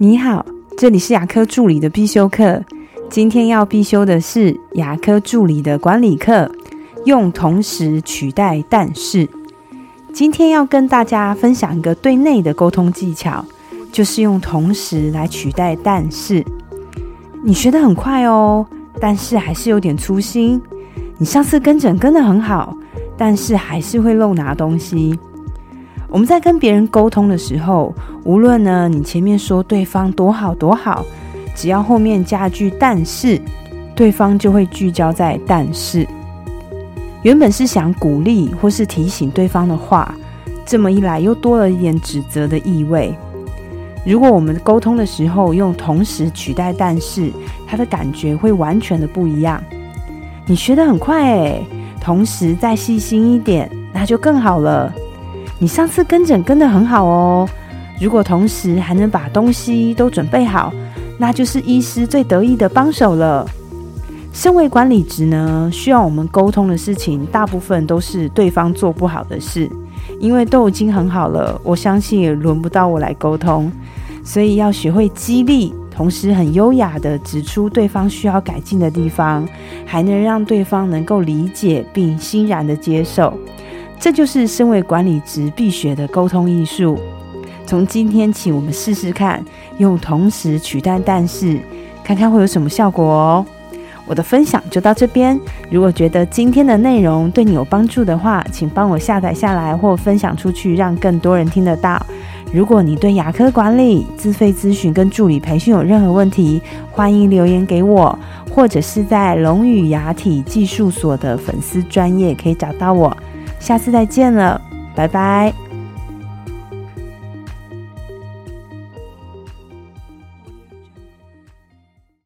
你好，这里是牙科助理的必修课。今天要必修的是牙科助理的管理课，用同时取代但是。今天要跟大家分享一个对内的沟通技巧，就是用同时来取代但是。你学得很快哦，但是还是有点粗心。你上次跟诊跟得很好，但是还是会漏拿东西。我们在跟别人沟通的时候，无论呢你前面说对方多好多好，只要后面加句但是，对方就会聚焦在但是。原本是想鼓励或是提醒对方的话，这么一来又多了一点指责的意味。如果我们沟通的时候用同时取代但是，他的感觉会完全的不一样。你学得很快诶，同时再细心一点，那就更好了。你上次跟诊跟得很好哦，如果同时还能把东西都准备好，那就是医师最得意的帮手了。身为管理职呢，需要我们沟通的事情，大部分都是对方做不好的事，因为都已经很好了，我相信也轮不到我来沟通，所以要学会激励，同时很优雅的指出对方需要改进的地方，还能让对方能够理解并欣然的接受。这就是身为管理职必学的沟通艺术。从今天起，我们试试看，用同时取代但是，看看会有什么效果哦。我的分享就到这边。如果觉得今天的内容对你有帮助的话，请帮我下载下来或分享出去，让更多人听得到。如果你对牙科管理、自费咨询跟助理培训有任何问题，欢迎留言给我，或者是在龙语牙体技术所的粉丝专业可以找到我。下次再见了，拜拜。